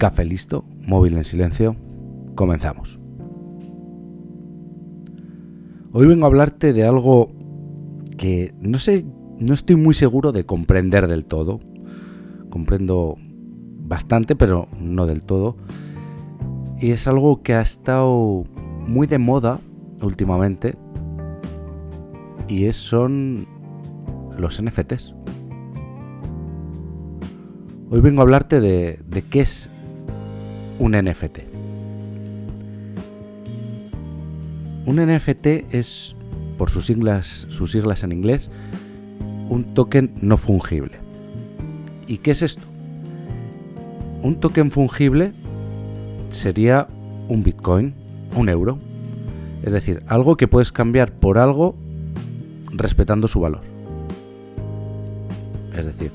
Café listo, móvil en silencio, comenzamos. Hoy vengo a hablarte de algo que no sé, no estoy muy seguro de comprender del todo. Comprendo bastante, pero no del todo. Y es algo que ha estado muy de moda últimamente. Y es, son los NFTs. Hoy vengo a hablarte de, de qué es un NFT. Un NFT es, por sus siglas, sus siglas en inglés, un token no fungible. ¿Y qué es esto? Un token fungible sería un Bitcoin, un euro. Es decir, algo que puedes cambiar por algo respetando su valor. Es decir,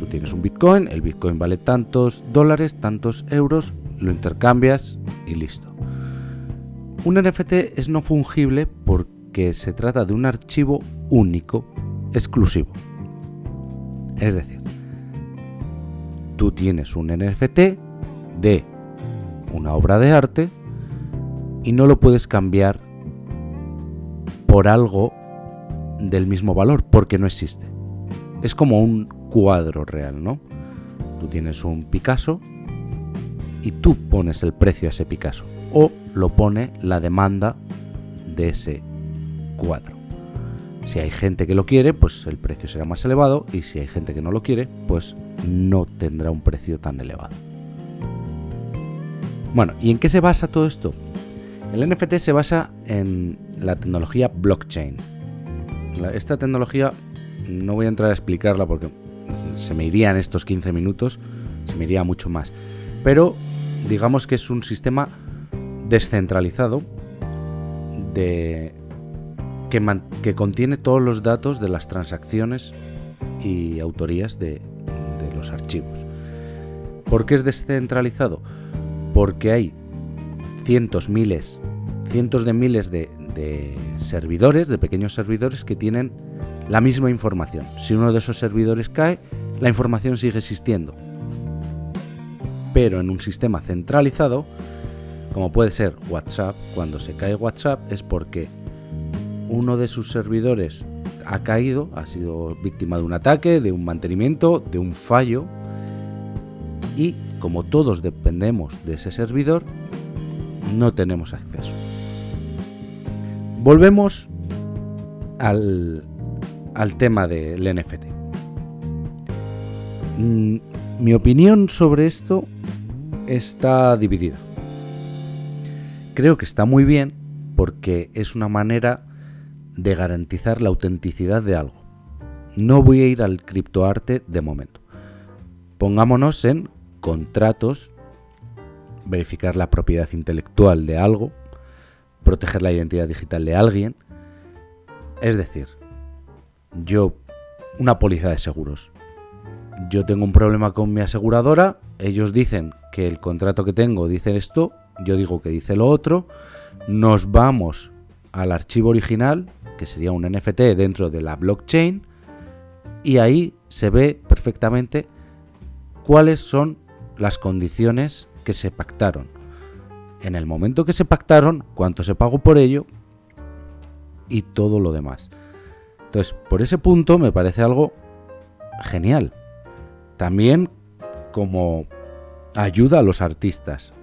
tú tienes un Bitcoin, el Bitcoin vale tantos dólares, tantos euros, lo intercambias y listo. Un NFT es no fungible porque se trata de un archivo único, exclusivo. Es decir, tú tienes un NFT de una obra de arte y no lo puedes cambiar por algo del mismo valor porque no existe. Es como un cuadro real, ¿no? Tú tienes un Picasso y tú pones el precio a ese Picasso o lo pone la demanda de ese cuadro. Si hay gente que lo quiere, pues el precio será más elevado y si hay gente que no lo quiere, pues no tendrá un precio tan elevado. Bueno, ¿y en qué se basa todo esto? El NFT se basa en la tecnología blockchain. esta tecnología no voy a entrar a explicarla porque se me irían estos 15 minutos, se me iría mucho más. Pero digamos que es un sistema descentralizado de, que, contiene todos los datos de las transacciones y autorías de, los archivos. ¿Por qué es descentralizado? Porque hay cientos, miles, cientos de miles de servidores, de pequeños servidores que tienen la misma información. Si uno de esos servidores cae, la información sigue existiendo pero en un sistema centralizado, como puede ser WhatsApp, cuando se cae WhatsApp es porque uno de sus servidores ha caído, ha sido víctima de un ataque, de un mantenimiento, de un fallo, y como todos dependemos de ese servidor, no tenemos acceso. Volvemos al, tema del NFT. Mm, mi opinión sobre esto está dividida. Creo que está muy bien porque es una manera de garantizar la autenticidad de algo. No voy a ir al criptoarte de momento. Pongámonos en contratos, verificar la propiedad intelectual de algo, proteger la identidad digital de alguien. Es decir, yo, una póliza de seguros. Yo tengo un problema con mi aseguradora, ellos dicen que el contrato que tengo dice esto, yo digo que dice lo otro, nos vamos al archivo original, que sería un NFT dentro de la blockchain, y ahí se ve perfectamente cuáles son las condiciones que se pactaron. En el momento que se pactaron, cuánto se pagó por ello y todo lo demás. Entonces, por ese punto me parece algo genial. También como ayuda a los artistas,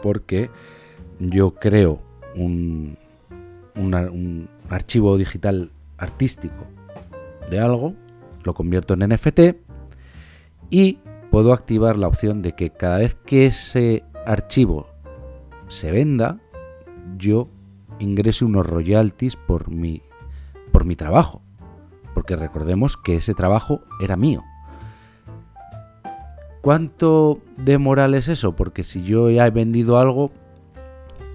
porque yo creo un, archivo digital artístico de algo, lo convierto en NFT y puedo activar la opción de que cada vez que ese archivo se venda, yo ingrese unos royalties por mi, por mi trabajo. Porque recordemos que ese trabajo era mío. ¿Cuánto de moral es eso? Porque si yo ya he vendido algo,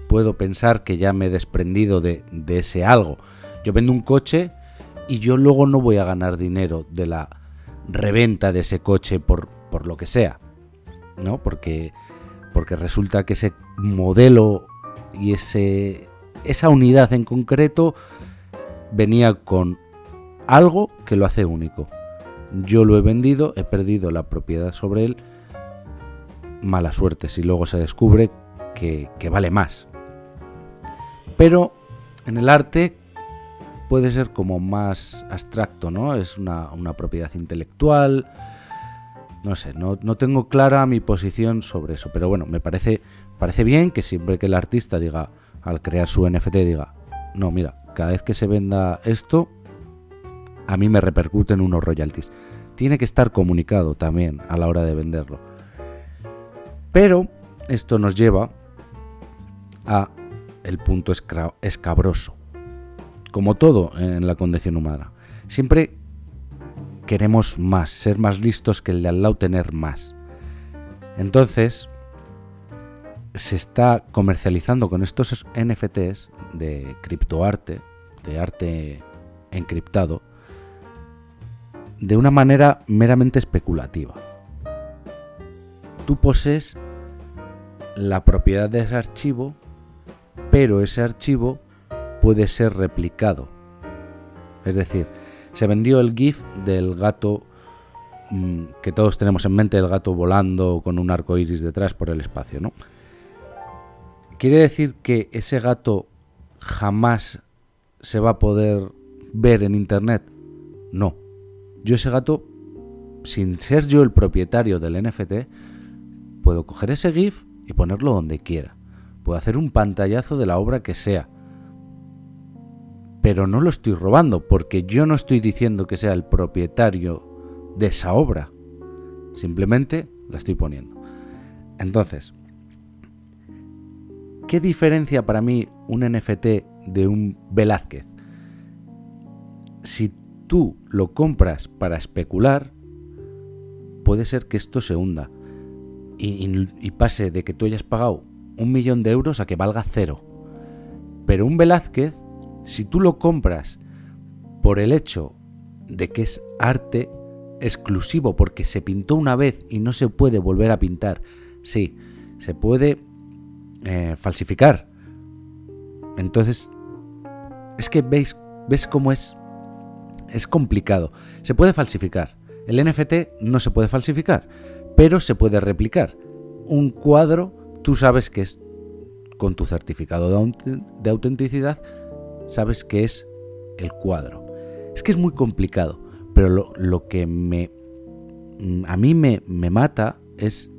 puedo pensar que ya me he desprendido de, ese algo. Yo vendo un coche y yo luego no voy a ganar dinero de la reventa de ese coche por, por lo que sea. ¿No? Porque, porque resulta que ese modelo y ese, esa unidad en concreto venía con algo que lo hace único yo lo he vendido, he perdido la propiedad sobre él mala suerte si luego se descubre que, vale más. Pero en el arte puede ser como más abstracto, ¿no? Es una, propiedad intelectual. No sé, no, no, tengo clara mi posición sobre eso. Pero bueno, me parece, parece bien que siempre que el artista diga, al crear su NFT, diga, no, mira, cada vez que se venda esto, a mí me repercuten unos royalties. Tiene que estar comunicado también a la hora de venderlo. Pero esto nos lleva a el punto escabroso. Como todo en la condición humana. Siempre queremos más, ser más listos que el de al lado, tener más. Entonces, se está comercializando con estos NFTs de criptoarte, de arte encriptado, de una manera meramente especulativa. Tú posees la propiedad de ese archivo, pero ese archivo puede ser replicado. Es decir, se vendió el GIF del gato mm, que todos tenemos en mente, el gato volando con un arco iris detrás por el espacio, ¿no? ¿Quiere decir que ese gato jamás se va a poder ver en internet? No. Yo ese gato, sin ser yo el propietario del NFT, puedo coger ese GIF y ponerlo donde quiera. Puedo hacer un pantallazo de la obra que sea. Pero no lo estoy robando porque yo no estoy diciendo que sea el propietario de esa obra. Simplemente la estoy poniendo. Entonces, ¿qué diferencia para mí un NFT de un Velázquez? Si tú lo compras para especular, puede ser que esto se hunda y, pase de que tú hayas pagado un millón de euros a que valga cero. Pero un Velázquez, si tú lo compras por el hecho de que es arte exclusivo porque se pintó una vez y no se puede volver a pintar, sí, se puede eh, falsificar. Entonces, es que veis, ves cómo es es complicado. Se puede falsificar. El NFT no se puede falsificar, pero se puede replicar. Un cuadro, tú sabes que es con tu certificado de autenticidad, sabes que es el cuadro. Es que es muy complicado, pero lo, que me a mí me, me mata es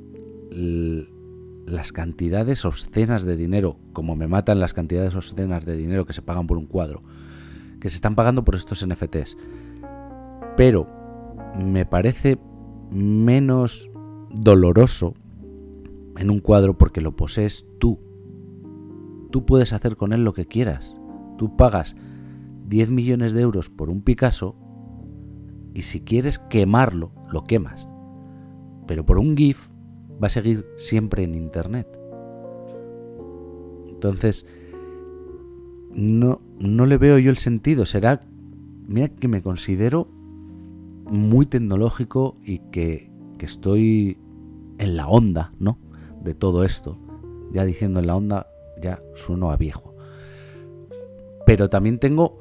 las cantidades obscenas de dinero, como me matan las cantidades obscenas de dinero que se pagan por un cuadro que se están pagando por estos NFTs. Pero me parece menos doloroso en un cuadro porque lo posees tú. Tú puedes hacer con él lo que quieras. Tú pagas 10 millones de euros por un Picasso y si quieres quemarlo, lo quemas. Pero por un GIF va a seguir siempre en Internet. Entonces, no, no le veo yo el sentido. Será, mira que me considero muy tecnológico y que, que estoy en la onda, ¿no? De todo esto. Ya diciendo en la onda, ya sueno a viejo. Pero también tengo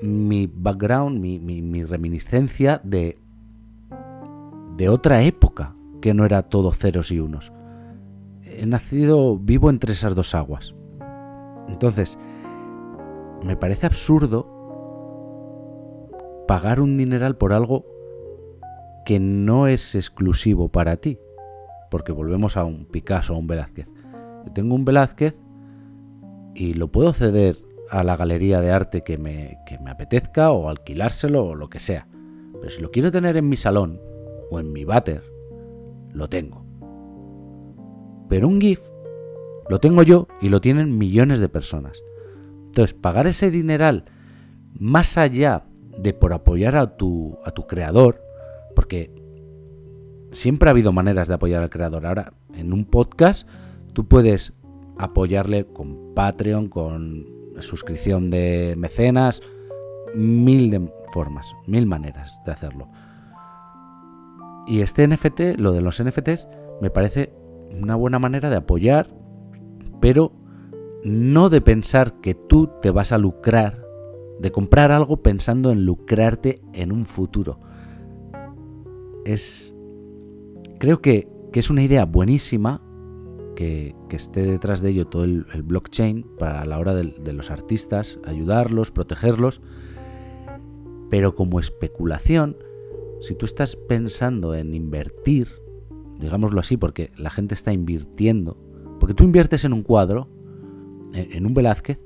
mi background, mi, mi, mi reminiscencia de, de otra época que no era todo ceros y unos. He nacido vivo entre esas dos aguas. Entonces, me parece absurdo pagar un dineral por algo que no es exclusivo para ti. Porque volvemos a un Picasso o un Velázquez. Yo tengo un Velázquez y lo puedo ceder a la galería de arte que me, que me apetezca o alquilárselo o lo que sea. Pero si lo quiero tener en mi salón o en mi váter, lo tengo. Pero un GIF lo tengo yo y lo tienen millones de personas. Entonces, pagar ese dineral más allá de por apoyar a tu, a tu creador, porque siempre ha habido maneras de apoyar al creador. Ahora, en un podcast, tú puedes apoyarle con Patreon, con suscripción de mecenas, mil de formas, mil maneras de hacerlo. Y este NFT, lo de los NFTs, me parece una buena manera de apoyar, pero no de pensar que tú te vas a lucrar, de comprar algo pensando en lucrarte en un futuro. Es... Creo que que es una idea buenísima que, esté detrás de ello todo el, blockchain para la hora de, los artistas, ayudarlos, protegerlos. Pero como especulación, si tú estás pensando en invertir, digámoslo así, porque la gente está invirtiendo, porque tú inviertes en un cuadro, en un Velázquez,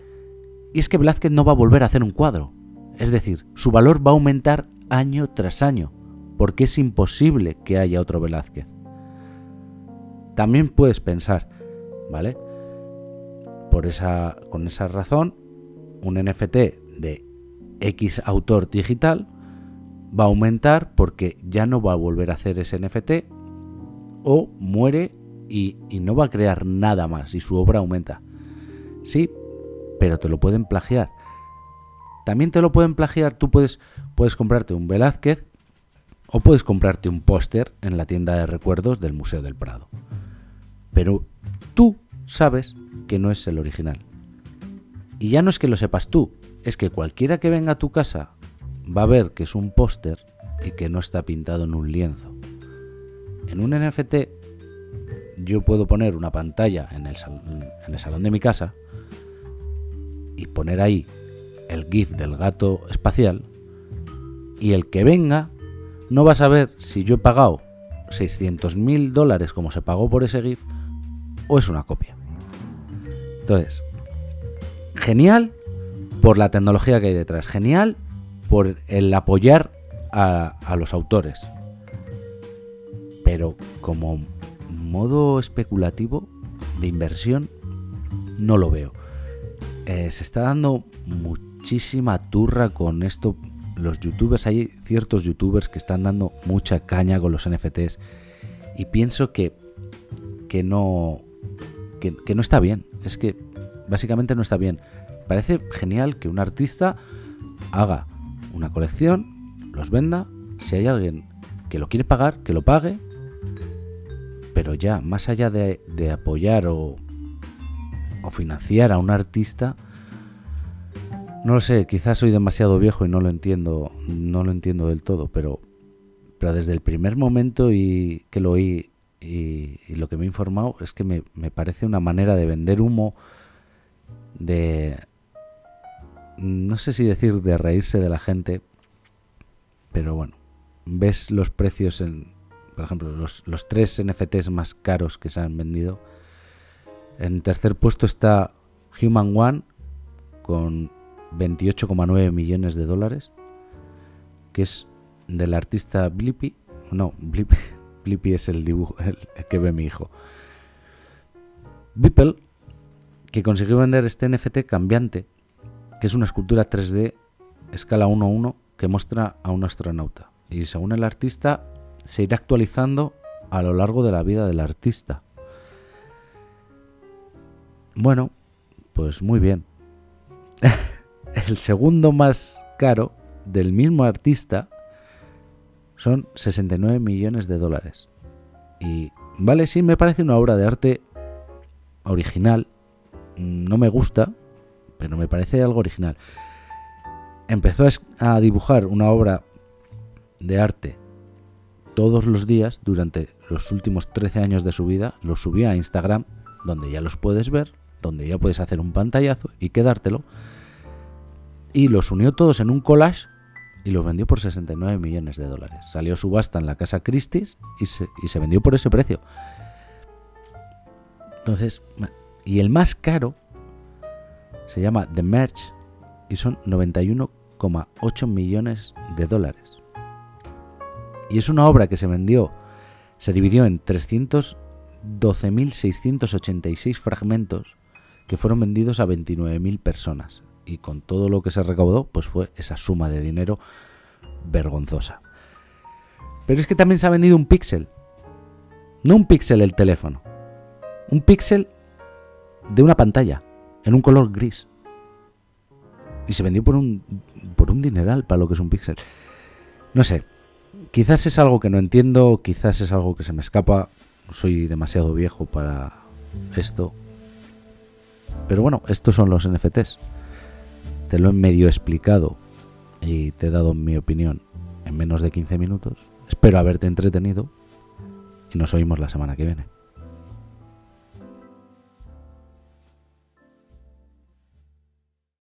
y es que Velázquez no va a volver a hacer un cuadro. Es decir, su valor va a aumentar año tras año, porque es imposible que haya otro Velázquez. También puedes pensar, ¿vale? Por esa, con esa razón, un NFT de X autor digital va a aumentar porque ya no va a volver a hacer ese NFT o muere y, y, no va a crear nada más y su obra aumenta. Sí, pero te lo pueden plagiar. También te lo pueden plagiar, tú puedes, puedes comprarte un Velázquez o puedes comprarte un póster en la tienda de recuerdos del Museo del Prado. Pero tú sabes que no es el original. Y ya no es que lo sepas tú, es que cualquiera que venga a tu casa va a ver que es un póster y que no está pintado en un lienzo. En un NFT yo puedo poner una pantalla en el, en el salón de mi casa y poner ahí el GIF del gato espacial y el que venga no va a saber si yo he pagado 600 mil dólares como se pagó por ese GIF o es una copia. Entonces, genial por la tecnología que hay detrás, genial por el apoyar a, a los autores, pero como modo especulativo de inversión no lo veo. Eh, se está dando muchísima turra con esto. Los youtubers, hay ciertos youtubers que están dando mucha caña con los NFTs. Y pienso que, que no. Que, no está bien. Es que básicamente no está bien. Parece genial que un artista haga una colección, los venda. Si hay alguien que lo quiere pagar, que lo pague. Pero ya, más allá de, de apoyar o, o financiar a un artista, no lo sé, quizás soy demasiado viejo y no lo entiendo, no lo entiendo del todo, pero, pero desde el primer momento y que lo oí y, lo que me he informado es que me, me, parece una manera de vender humo, de, no sé si decir de reírse de la gente, pero bueno, ves los precios en, por ejemplo, los, los tres NFTs más caros que se han vendido en tercer puesto está Human One con 28,9 millones de dólares, que es del artista Blippi. No, Blippi, es el dibujo el, que ve mi hijo. Beeple, que consiguió vender este NFT cambiante, que es una escultura 3D escala 1-1 que muestra a un astronauta. Y según el artista, se irá actualizando a lo largo de la vida del artista. Bueno, pues muy bien. el segundo más caro del mismo artista son 69 millones de dólares. Y vale, sí, me parece una obra de arte original. No me gusta, pero me parece algo original. Empezó a dibujar una obra de arte todos los días durante los últimos 13 años de su vida. Lo subía a Instagram, donde ya los puedes ver donde ya puedes hacer un pantallazo y quedártelo. Y los unió todos en un collage y los vendió por 69 millones de dólares. Salió subasta en la casa Christie's y se, y se vendió por ese precio. Entonces, y el más caro se llama The Merch y son 91,8 millones de dólares. Y es una obra que se vendió, se dividió en 312.686 fragmentos que fueron vendidos a 29.000 personas. Y con todo lo que se recaudó, pues fue esa suma de dinero vergonzosa. Pero es que también se ha vendido un píxel. No un píxel el teléfono. Un píxel de una pantalla, en un color gris. Y se vendió por un, por un dineral para lo que es un píxel. No sé, quizás es algo que no entiendo, quizás es algo que se me escapa. Soy demasiado viejo para esto. Pero bueno, estos son los NFTs. Te lo he medio explicado y te he dado mi opinión en menos de 15 minutos. Espero haberte entretenido. y nos oímos la semana que viene.